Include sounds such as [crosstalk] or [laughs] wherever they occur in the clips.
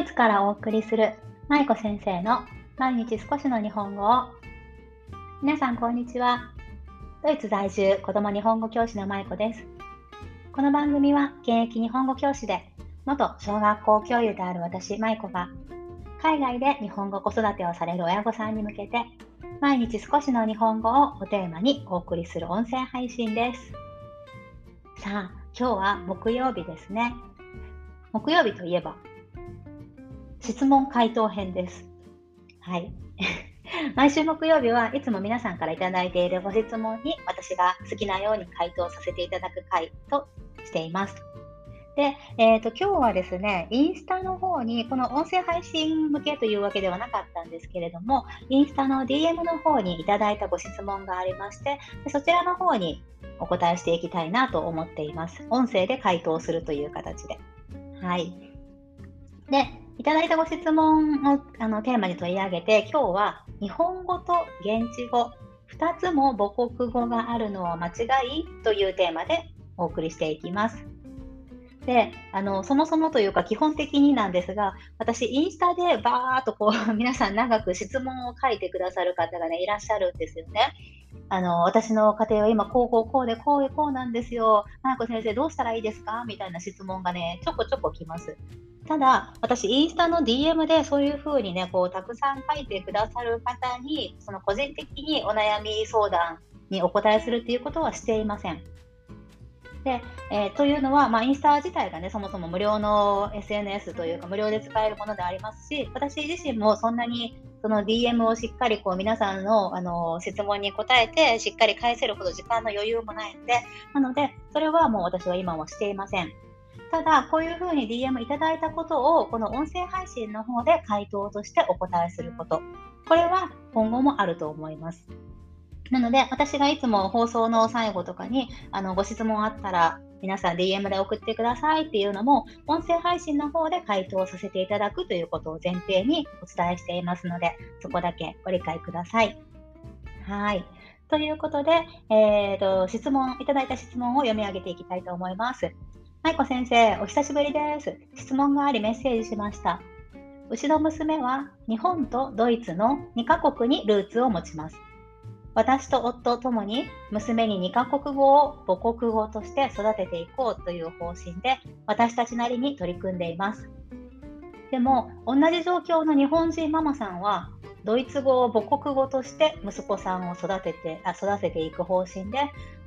イツからお送りする舞子先生の毎日少しの日本語を。皆さんこんにちは。ドイツ在住子供日本語教師の舞子です。この番組は現役日本語教師で元小学校教諭である私舞子が海外で日本語子育てをされる親御さんに向けて毎日少しの日本語をおテーマにお送りする音声配信です。さあ今日は木曜日ですね。木曜日といえば質問回答編です。はい。[laughs] 毎週木曜日はいつも皆さんから頂いているご質問に私が好きなように回答させていただく回としています。で、えーと、今日はですね、インスタの方に、この音声配信向けというわけではなかったんですけれども、インスタの DM の方にいただいたご質問がありまして、そちらの方にお答えしていきたいなと思っています。音声で回答するという形で。はい。で、いただいたご質問をあのテーマに取り上げて、今日は日本語と現地語、2つも母国語があるのは間違いというテーマでお送りしていきます。であのそもそもというか基本的になんですが私インスタでバーっとこう [laughs] 皆さん長く質問を書いてくださる方がねいらっしゃるんですよね。あの私の家庭は今こうこうこうでこうでこうなんですよ。花子先生どうしたらいいですか？みたいな質問がねちょこちょこ来ます。ただ、私、インスタの DM でそういうふうにね、こう、たくさん書いてくださる方に、その個人的にお悩み相談にお答えするっていうことはしていません。で、えー、というのは、まあ、インスタ自体がね、そもそも無料の SNS というか、無料で使えるものでありますし、私自身もそんなにその DM をしっかりこう皆さんのあの質問に答えて、しっかり返せるほど時間の余裕もないので、なので、それはもう私は今もしていません。ただ、こういうふうに DM いただいたことを、この音声配信の方で回答としてお答えすること。これは今後もあると思います。なので、私がいつも放送の最後とかに、あの、ご質問あったら、皆さん DM で送ってくださいっていうのも、音声配信の方で回答させていただくということを前提にお伝えしていますので、そこだけご理解ください。はい。ということで、えーと、質問、いただいた質問を読み上げていきたいと思います。舞子先生、お久しぶりです。質問がありメッセージしました。うちの娘は日本とドイツの2カ国にルーツを持ちます。私と夫ともに娘に2カ国語を母国語として育てていこうという方針で私たちなりに取り組んでいます。でも同じ状況の日本人ママさんはドイツ語を母国語として息子さんを育ててあ育てていく方針で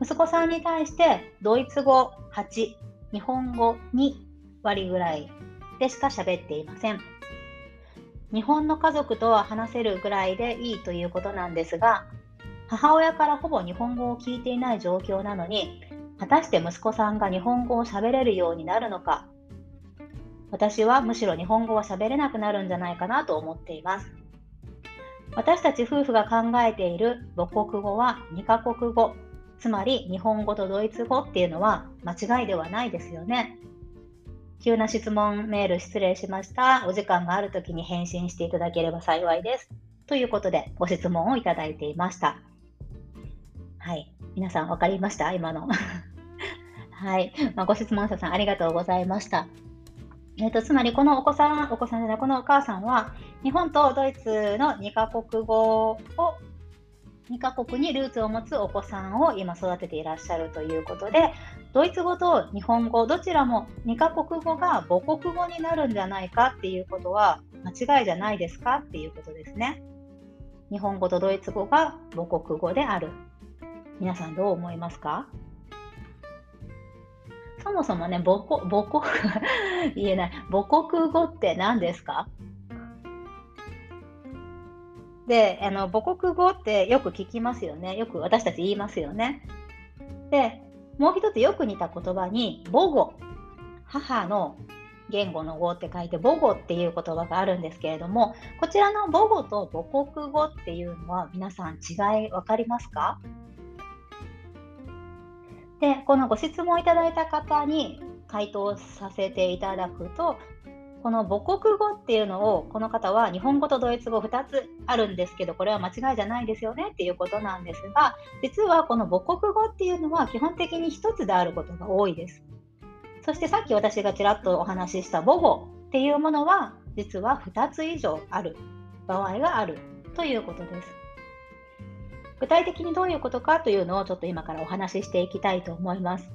息子さんに対してドイツ語8日本語2割ぐらいでしか喋っていません。日本の家族とは話せるぐらいでいいということなんですが、母親からほぼ日本語を聞いていない状況なのに、果たして息子さんが日本語を喋れるようになるのか、私はむしろ日本語は喋れなくなるんじゃないかなと思っています。私たち夫婦が考えている母国語は2カ国語つまり日本語とドイツ語っていうのは間違いではないですよね。急な質問メール失礼しました。お時間がある時に返信していただければ幸いです。ということでご質問をいただいていました。はい。皆さん分かりました？今の。[laughs] はい。まあ、ご質問者さんありがとうございました。えーと、つまりこのお子さん、お子さんじゃない、このお母さんは日本とドイツの2カ国語を2カ国にルーツを持つお子さんを今育てていらっしゃるということでドイツ語と日本語どちらも2カ国語が母国語になるんじゃないかっていうことは間違いじゃないですかっていうことですね。日本語とドイツ語が母国語である。皆さんどう思いますか？そもそもね、母国、母国、[laughs] 言えない、母国語って何ですか？で、あの母国語ってよく聞きますよね。よく私たち言いますよね。で、もう一つよく似た言葉に母語、母の言語の語って書いて母語っていう言葉があるんですけれども、こちらの母語と母国語っていうのは皆さん違い分かりますか？で、このご質問いただいた方に回答させていただくと、この母国語っていうのをこの方は日本語とドイツ語2つあるんですけどこれは間違いじゃないですよねっていうことなんですが実はこの母国語っていうのは基本的に1つであることが多いですそしてさっき私がちらっとお話しした母語っていうものは実は2つ以上ある場合があるということです。具体的にどういうことかというのをちょっと今からお話ししていきたいと思います。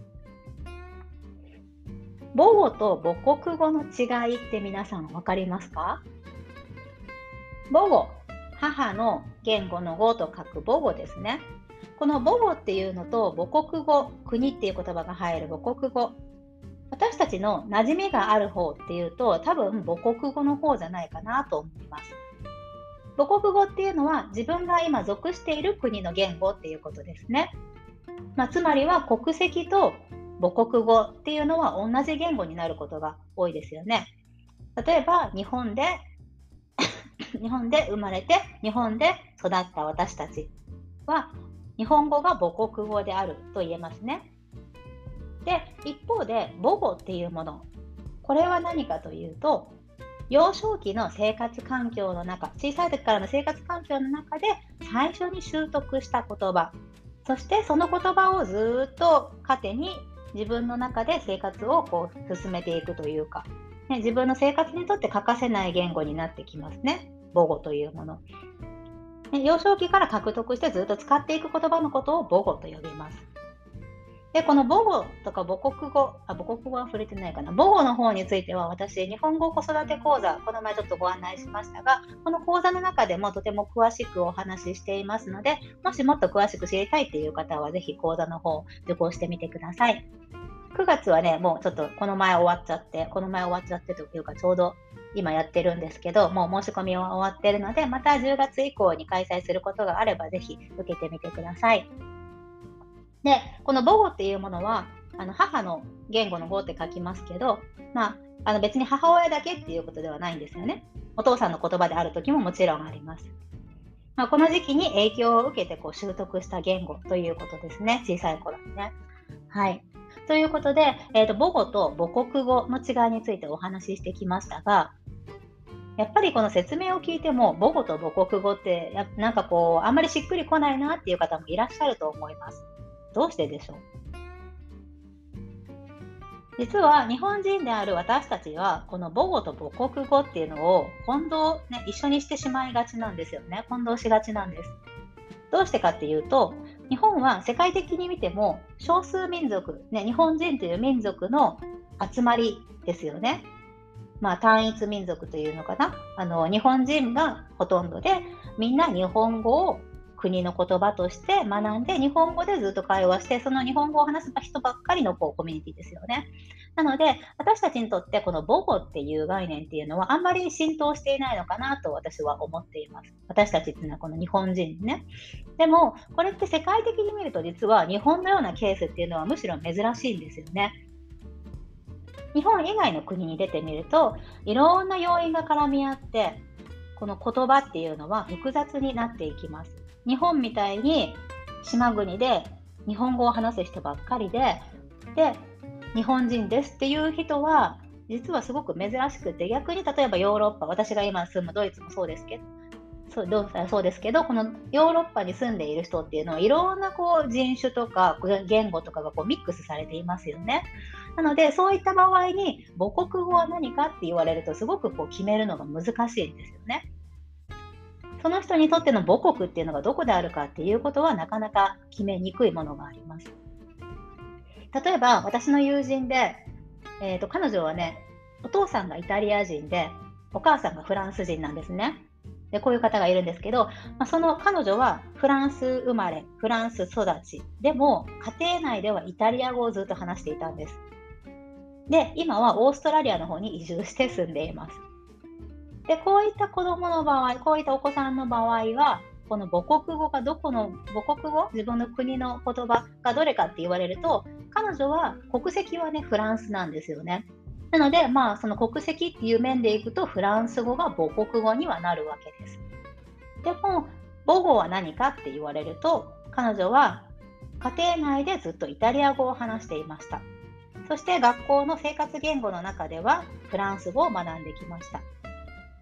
母語と母国語の違いって皆さん分かりますか？母語、母の言語の語と書く母語ですね。この母語っていうのと母国語、国っていう言葉が入る母国語。私たちの馴染みがある方っていうと多分母国語の方じゃないかなと思います。母国語っていうのは自分が今属している国の言語っていうことですね。まあ、つまりは国籍と母国語っていうのは同じ言語になることが多いですよね。例えば日本で [coughs] 日本で生まれて日本で育った私たちは日本語が母国語であると言えますね。で一方で母語っていうものこれは何かというと幼少期の生活環境の中小さい時からの生活環境の中で最初に習得した言葉そしてその言葉をずっと糧に自分の中で生活をこう進めていくというか、ね、自分の生活にとって欠かせない言語になってきますね母語というもの。ね幼少期から獲得してずっと使っていく言葉のことを母語と呼びます。で、この母語とか母国語、あ、母国語は触れてないかな。母語の方については私、日本語子育て講座、この前ちょっとご案内しましたが、この講座の中でもとても詳しくお話ししていますので、もしもっと詳しく知りたいという方は、ぜひ講座の方、受講してみてください。9月はね、もうちょっとこの前終わっちゃって、この前終わっちゃってというか、ちょうど今やってるんですけど、もう申し込みは終わってるので、また10月以降に開催することがあれば、ぜひ受けてみてください。で、この母語っていうものは、あの母の言語の語って書きますけど、まあ、あの別に母親だけっていうことではないんですよね。お父さんの言葉である時ももちろんあります。まあ、この時期に影響を受けてこう習得した言語ということですね。小さい頃にね。はい。ということで、えーと、母語と母国語の違いについてお話ししてきましたが、やっぱりこの説明を聞いても母語と母国語ってやなんかこうあんまりしっくりこないなっていう方もいらっしゃると思います。どうしてでしょう？実は日本人である私たちはこの母語と母国語っていうのを混同、ね、一緒にしてしまいがちなんですよね。混同しがちなんです。どうしてかっていうと日本は世界的に見ても少数民族、ね、日本人という民族の集まりですよね。まあ、単一民族というのかな。あの日本人がほとんどでみんな日本語を国の言葉として学んで日本語でずっと会話してその日本語を話す人ばっかりのこうコミュニティですよね。なので私たちにとってこの母語っていう概念っていうのはあんまり浸透していないのかなと私は思っています。私たちっていうのはこの日本人ね。でもこれって世界的に見ると実は日本のようなケースっていうのはむしろ珍しいんですよね。日本以外の国に出てみるといろんな要因が絡み合ってこの言葉っていうのは複雑になっていきます。日本みたいに島国で日本語を話す人ばっかりでで日本人ですっていう人は実はすごく珍しくて逆に例えばヨーロッパ私が今住むドイツもそうですけどそうどうそうですけどこのヨーロッパに住んでいる人っていうのはいろんなこう人種とか言語とかがこうミックスされていますよね。なのでそういった場合に母国語は何かって言われるとすごくこう決めるのが難しいんですよね。その人にとっての母国っていうのがどこであるかっていうことはなかなか決めにくいものがあります。例えば私の友人で、えーと、彼女はねお父さんがイタリア人でお母さんがフランス人なんですね。でこういう方がいるんですけど、まあ、その彼女はフランス生まれ、フランス育ち、でも家庭内ではイタリア語をずっと話していたんです。で、今はオーストラリアの方に移住して住んでいます。で、こういった子供の場合、こういったお子さんの場合は、この母国語がどこの母国語？自分の国の言葉がどれかって言われると彼女は国籍はねフランスなんですよね。なのでまあその国籍っていう面でいくとフランス語が母国語にはなるわけです。でも母語は何かって言われると彼女は家庭内でずっとイタリア語を話していました。そして学校の生活言語の中ではフランス語を学んできました。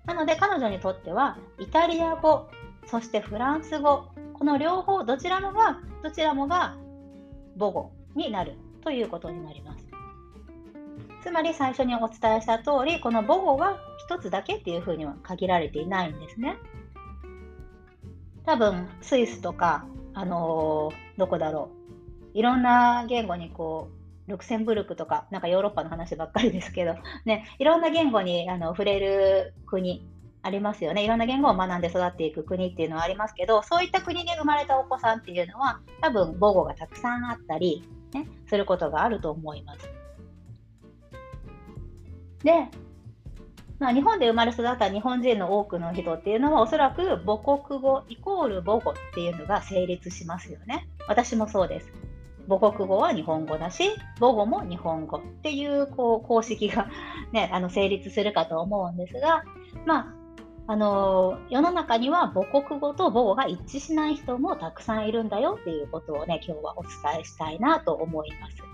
なので彼女にとってはイタリア語、そしてフランス語、この両方どちらもがどちらもが母語になるということになります。つまり最初にお伝えした通り、この母語は1つだけっていうふうには限られていないんですね。多分、スイスとか、あのー、どこだろう。いろんな言語にこう、ルクセンブルクとか、なんかヨーロッパの話ばっかりですけど、[laughs] ね、いろんな言語にあの触れる国ありますよね。いろんな言語を学んで育っていく国っていうのはありますけど、そういった国で生まれたお子さんっていうのは、多分母語がたくさんあったり、ね、することがあると思います。で、まあ、日本で生まれ育った日本人の多くの人っていうのはおそらく母国語イコール母語っていうのが成立しますよね。私もそうです。母国語は日本語だし母語も日本語っていうこう公式が、[laughs] ね、あの成立するかと思うんですが、まあ、あの世の中には母国語と母語が一致しない人もたくさんいるんだよっていうことをね今日はお伝えしたいなと思います。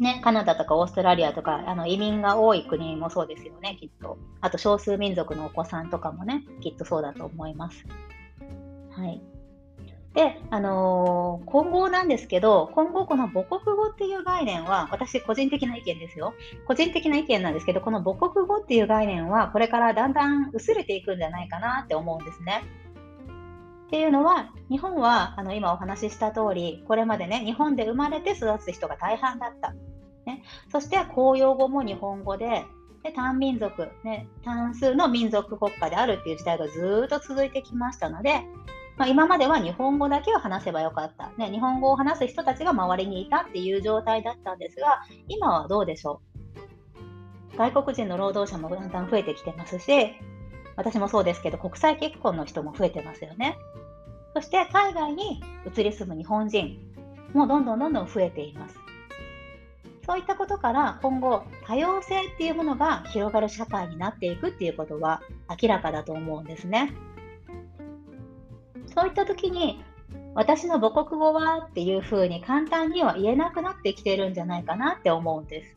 ね、カナダとかオーストラリアとかあの移民が多い国もそうですよね、きっと。あと少数民族のお子さんとかもね、きっとそうだと思います。はい。で、あのー、今後なんですけど、今後この母国語っていう概念は、私個人的な意見ですよ。個人的な意見なんですけど、この母国語っていう概念は、これからだんだん薄れていくんじゃないかなって思うんですね。っていうのは、日本はあの今お話しした通り、これまでね、日本で生まれて育つ人が大半だった。ね、そして公用語も日本語で、で単民族、ね、単数の民族国家であるっていう時代がずっと続いてきましたので、まあ、今までは日本語だけを話せばよかった、ね、日本語を話す人たちが周りにいたっていう状態だったんですが、今はどうでしょう？外国人の労働者もだんだん増えてきてますし、私もそうですけど、国際結婚の人も増えてますよね。そして海外に移り住む日本人もどんどんどんどん増えています。そういったことから今後多様性っていうものが広がる社会になっていくっていうことは明らかだと思うんですね。そういった時に私の母国語はっていうふうに簡単には言えなくなってきてるんじゃないかなって思うんです。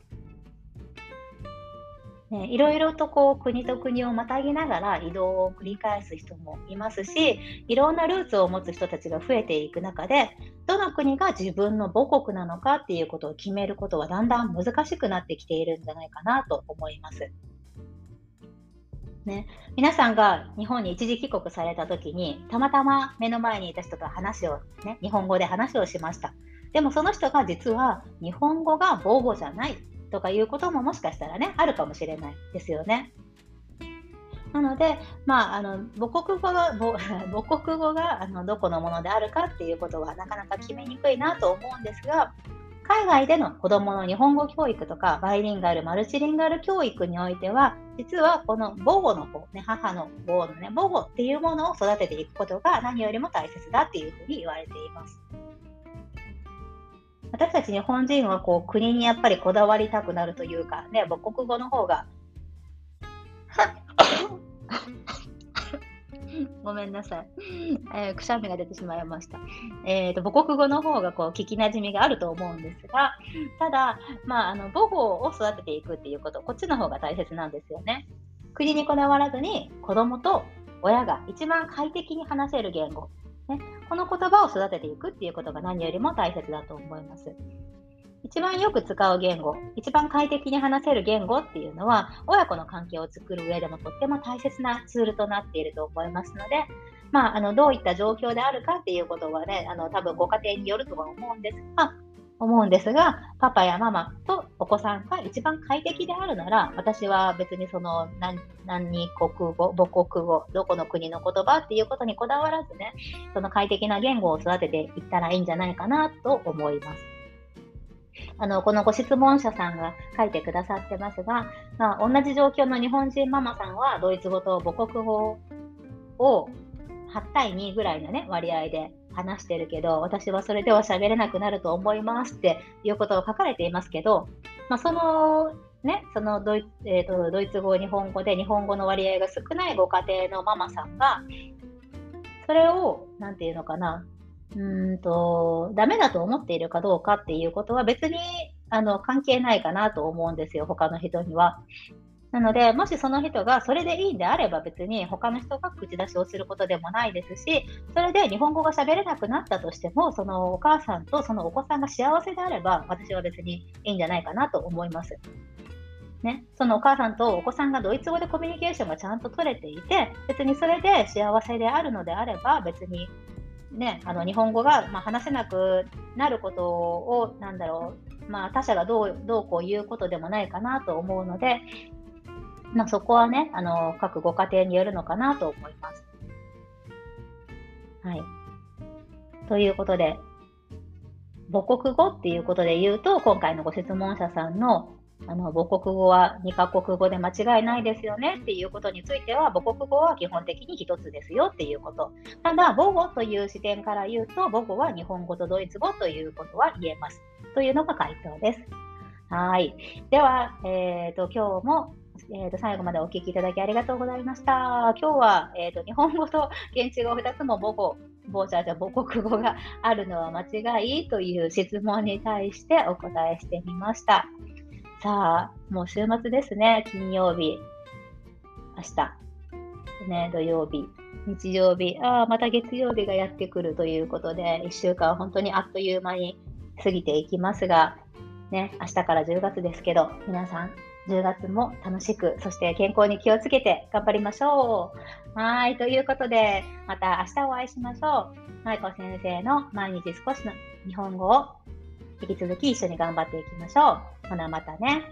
ね、いろいろとこう国と国をまたぎながら移動を繰り返す人もいますしいろんなルーツを持つ人たちが増えていく中でどの国が自分の母国なのかっていうことを決めることはだんだん難しくなってきているんじゃないかなと思います。ね、皆さんが日本に一時帰国された時にたまたま目の前にいた人と話を、ね、日本語で話をしました。でもその人が実は日本語が母語じゃないとかいうことももしかしたらね、あるかもしれないですよね。なので、まあ、あの母国語が [laughs] 母国語があのどこのものであるかっていうことはなかなか決めにくいなと思うんですが、海外での子どもの日本語教育とかバイリンガル、マルチリンガル教育においては、実はこの母語の方、ね、母の母のね、母語っていうものを育てていくことが何よりも大切だっていうふうに言われています。私たち日本人はこう国にやっぱりこだわりたくなるというか、ね、母国語の方が [laughs] ごめんなさい、えー、くしゃみが出てしまいました。えーと、母国語の方がこう聞きなじみがあると思うんですが、ただ、まあ、あの母語を育てていくっていうこと、こっちの方が大切なんですよね。国にこだわらずに子供と親が一番快適に話せる言語、ね、この言葉を育てていくっていうことが何よりも大切だと思います。一番よく使う言語、一番快適に話せる言語っていうのは、親子の関係を作る上でもとっても大切なツールとなっていると思いますので、まあ、あのどういった状況であるかっていうことはね、あの多分ご家庭によるとは思うんですが、思うんですが、パパやママとお子さんが一番快適であるなら、私は別にその何何国語、母国語、どこの国の言葉っていうことにこだわらずね、その快適な言語を育てていったらいいんじゃないかなと思います。あのこのご質問者さんが書いてくださってますが、まあ、同じ状況の日本人ママさんはドイツ語と母国語を8対2ぐらいの、ね、割合で話してるけど、私はそれでは喋れなくなると思いますっていうことを書かれていますけど、まあ、そのね、そのドイ,、えーと、ドイツ語、日本語で日本語の割合が少ないご家庭のママさんが、それを、なんていうのかな、うんと、ダメだと思っているかどうかっていうことは別にあの関係ないかなと思うんですよ、他の人には。なので、もしその人がそれでいいんであれば別に他の人が口出しをすることでもないですし、それで日本語が喋れなくなったとしても、そのお母さんとそのお子さんが幸せであれば、私は別にいいんじゃないかなと思います。ね、そのお母さんとお子さんがドイツ語でコミュニケーションがちゃんと取れていて、別にそれで幸せであるのであれば、別に、ね、あの日本語が、まあ、話せなくなることを、なんだろう、まあ、他者がどうどうこう言うことでもないかなと思うので、まあ、そこはね、あの各ご家庭によるのかなと思います。はい。ということで、母国語っていうことで言うと、今回のご質問者さんのあの母国語は2カ国語で間違いないですよねっていうことについては、母国語は基本的に1つですよっていうこと。ただ、母語という視点から言うと、母語は日本語とドイツ語ということは言えます。というのが回答です。はい。では、え、ー、と、今日もえー、と最後までお聞きいただきありがとうございました。今日は、えーと、日本語と現地語2つも母語、母者じゃ母国語があるのは間違いという質問に対してお答えしてみました。さあ、もう週末ですね。金曜日、明日、ね、土曜日、日曜日、ああ、また月曜日がやってくるということで、1週間本当にあっという間に過ぎていきますが、ね、明日から10月ですけど、皆さん10月も楽しく、そして健康に気をつけて頑張りましょう。はい。ということで、また明日お会いしましょう。舞子先生の毎日少しの日本語を引き続き一緒に頑張っていきましょう。ほなまたね。